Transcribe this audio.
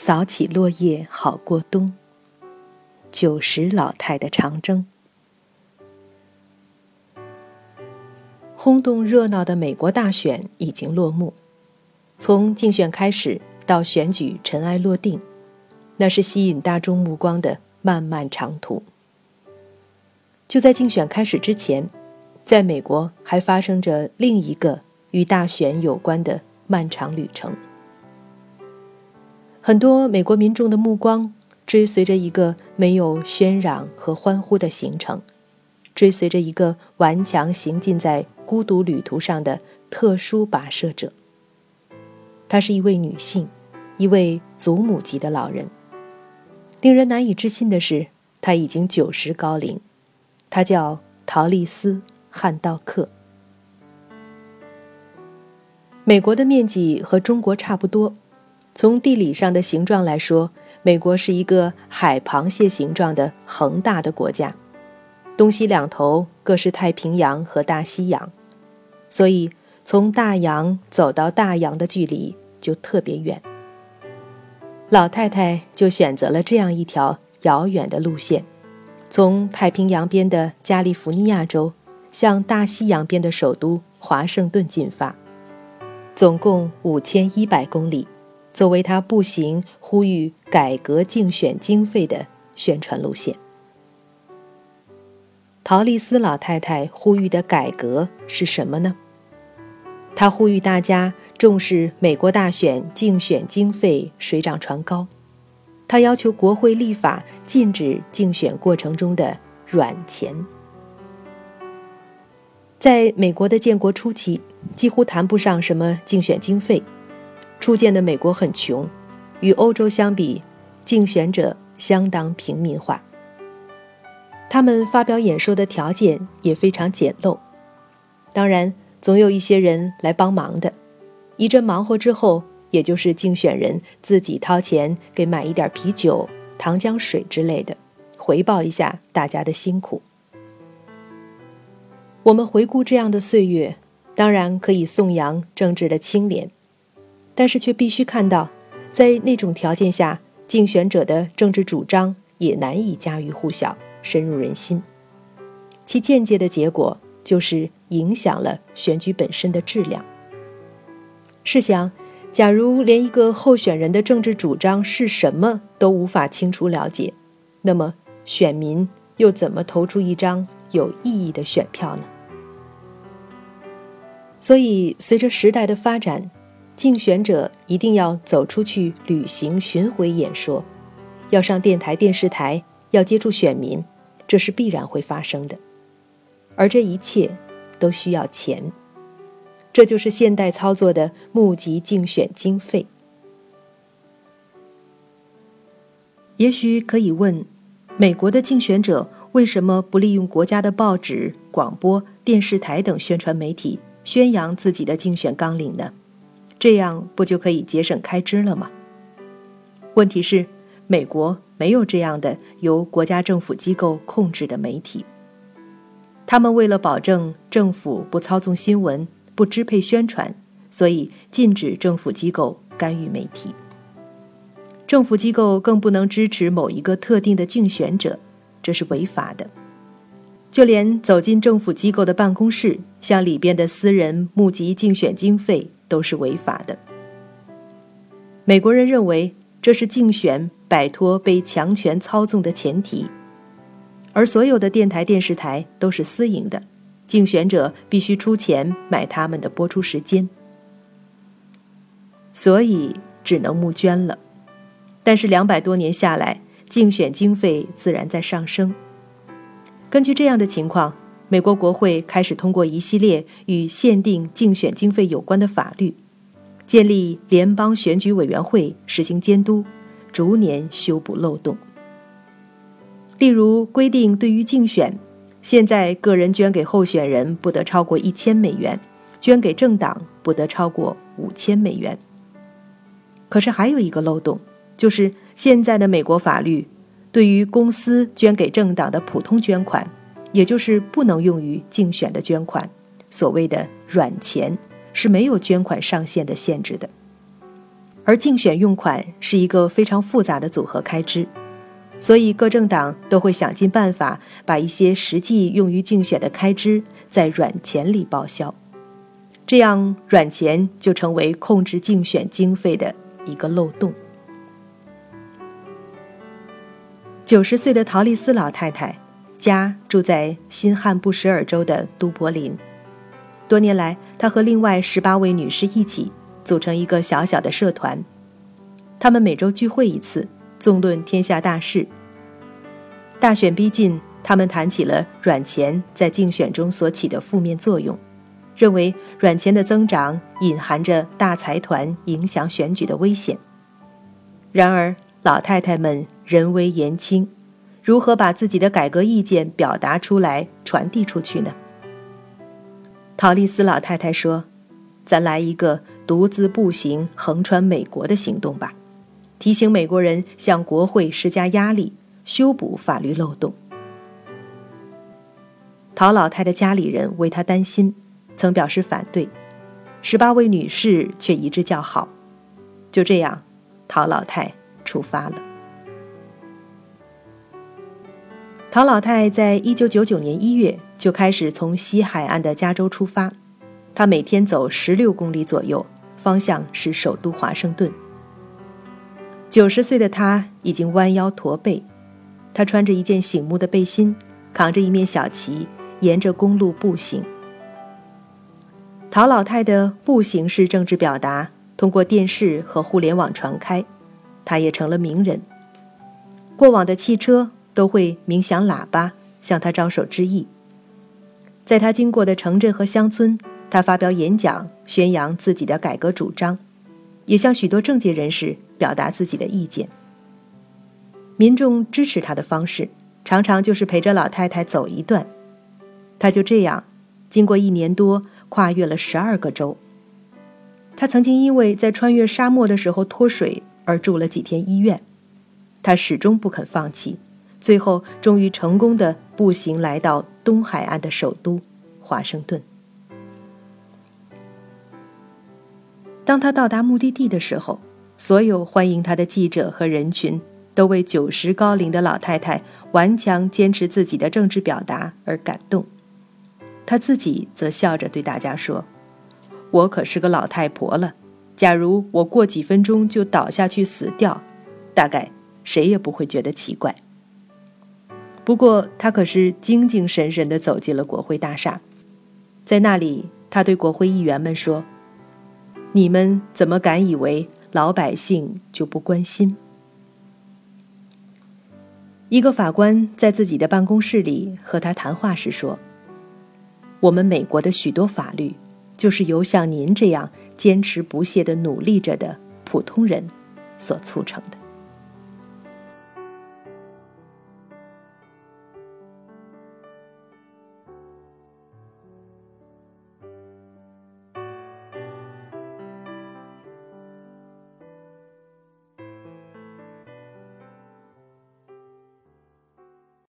扫起落叶好过冬。九十老太的长征。轰动热闹的美国大选已经落幕，从竞选开始到选举尘埃落定，那是吸引大众目光的漫漫长途。就在竞选开始之前，在美国还发生着另一个与大选有关的漫长旅程。很多美国民众的目光追随着一个没有喧嚷和欢呼的行程，追随着一个顽强行进在。孤独旅途上的特殊跋涉者。她是一位女性，一位祖母级的老人。令人难以置信的是，她已经九十高龄。她叫陶丽丝·汉道克。美国的面积和中国差不多，从地理上的形状来说，美国是一个海螃蟹形状的恒大的国家，东西两头各是太平洋和大西洋。所以，从大洋走到大洋的距离就特别远。老太太就选择了这样一条遥远的路线，从太平洋边的加利福尼亚州向大西洋边的首都华盛顿进发，总共五千一百公里，作为他步行呼吁改革竞选经费的宣传路线。陶丽丝老太太呼吁的改革是什么呢？她呼吁大家重视美国大选竞选经费水涨船高，她要求国会立法禁止竞选过程中的软钱。在美国的建国初期，几乎谈不上什么竞选经费，初建的美国很穷，与欧洲相比，竞选者相当平民化。他们发表演说的条件也非常简陋，当然总有一些人来帮忙的。一阵忙活之后，也就是竞选人自己掏钱给买一点啤酒、糖浆水之类的，回报一下大家的辛苦。我们回顾这样的岁月，当然可以颂扬政治的清廉，但是却必须看到，在那种条件下，竞选者的政治主张也难以家喻户晓。深入人心，其间接的结果就是影响了选举本身的质量。试想，假如连一个候选人的政治主张是什么都无法清楚了解，那么选民又怎么投出一张有意义的选票呢？所以，随着时代的发展，竞选者一定要走出去旅行巡回演说，要上电台、电视台。要接触选民，这是必然会发生的，而这一切都需要钱，这就是现代操作的募集竞选经费。也许可以问：美国的竞选者为什么不利用国家的报纸、广播电视台等宣传媒体宣扬自己的竞选纲领呢？这样不就可以节省开支了吗？问题是，美国。没有这样的由国家政府机构控制的媒体。他们为了保证政府不操纵新闻、不支配宣传，所以禁止政府机构干预媒体。政府机构更不能支持某一个特定的竞选者，这是违法的。就连走进政府机构的办公室，向里边的私人募集竞选经费，都是违法的。美国人认为这是竞选。摆脱被强权操纵的前提，而所有的电台、电视台都是私营的，竞选者必须出钱买他们的播出时间，所以只能募捐了。但是两百多年下来，竞选经费自然在上升。根据这样的情况，美国国会开始通过一系列与限定竞选经费有关的法律，建立联邦选举委员会，实行监督。逐年修补漏洞，例如规定，对于竞选，现在个人捐给候选人不得超过一千美元，捐给政党不得超过五千美元。可是还有一个漏洞，就是现在的美国法律，对于公司捐给政党的普通捐款，也就是不能用于竞选的捐款，所谓的软钱，是没有捐款上限的限制的。而竞选用款是一个非常复杂的组合开支，所以各政党都会想尽办法把一些实际用于竞选的开支在软钱里报销，这样软钱就成为控制竞选经费的一个漏洞。九十岁的陶丽丝老太太家住在新罕布什尔州的都柏林，多年来，她和另外十八位女士一起。组成一个小小的社团，他们每周聚会一次，纵论天下大事。大选逼近，他们谈起了软钱在竞选中所起的负面作用，认为软钱的增长隐含着大财团影响选举的危险。然而，老太太们人微言轻，如何把自己的改革意见表达出来、传递出去呢？陶丽丝老太太说：“咱来一个。”独自步行横穿美国的行动吧，提醒美国人向国会施加压力，修补法律漏洞。陶老太的家里人为她担心，曾表示反对，十八位女士却一致叫好。就这样，陶老太出发了。陶老太在一九九九年一月就开始从西海岸的加州出发，她每天走十六公里左右。方向是首都华盛顿。九十岁的他已经弯腰驼背，他穿着一件醒目的背心，扛着一面小旗，沿着公路步行。陶老太的步行式政治表达通过电视和互联网传开，她也成了名人。过往的汽车都会鸣响喇叭向他招手致意，在他经过的城镇和乡村。他发表演讲，宣扬自己的改革主张，也向许多政界人士表达自己的意见。民众支持他的方式，常常就是陪着老太太走一段。他就这样，经过一年多，跨越了十二个州。他曾经因为在穿越沙漠的时候脱水而住了几天医院，他始终不肯放弃，最后终于成功的步行来到东海岸的首都华盛顿。当他到达目的地的时候，所有欢迎他的记者和人群都为九十高龄的老太太顽强坚持自己的政治表达而感动。他自己则笑着对大家说：“我可是个老太婆了，假如我过几分钟就倒下去死掉，大概谁也不会觉得奇怪。”不过，他可是精精神神地走进了国会大厦，在那里，他对国会议员们说。你们怎么敢以为老百姓就不关心？一个法官在自己的办公室里和他谈话时说：“我们美国的许多法律，就是由像您这样坚持不懈的努力着的普通人所促成的。”